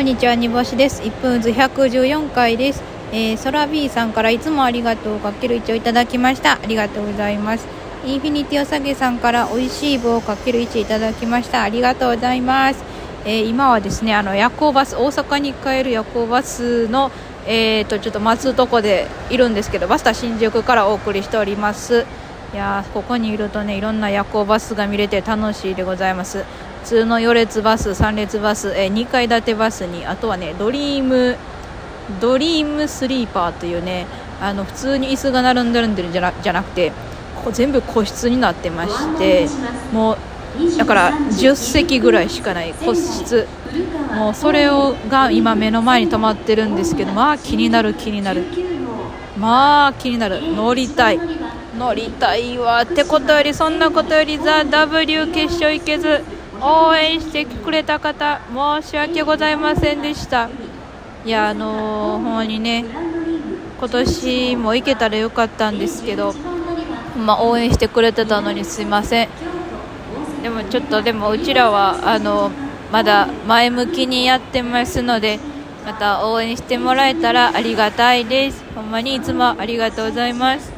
こんにちは、煮干しです。1分ず114回です。えー、ソラビーさんからいつもありがとうかける1をいただきました。ありがとうございます。インフィニティおさげさんから美味しい棒かける1いただきました。ありがとうございます。えー、今はですね、あの夜行バス、大阪に帰る夜行バスの、えーと、ちょっと待つとこでいるんですけど、バスタ新宿からお送りしております。いやここにいるとね、いろんな夜行バスが見れて楽しいでございます。普通の4列バス、3列バス、えー、2階建てバスにあとはねドリームドリームスリーパーというねあの普通に椅子が並んでるんじゃなじゃなくてこ全部個室になってましてもうだから10席ぐらいしかない個室。もうそれをが今目の前に止まってるんですけどまあ気になる気になる。まあ気になる。乗りたい。乗りたいわ。ってことよりそんなことよりザ・ W 決勝行けず。応援してくれた方申し訳ございませんでした。いやあのー、ほんまにね今年も行けたらよかったんですけど、まあ、応援してくれてたのにすいません。でもちょっとでもうちらはあのまだ前向きにやってますのでまた応援してもらえたらありがたいです。ほんまにいつもありがとうございます。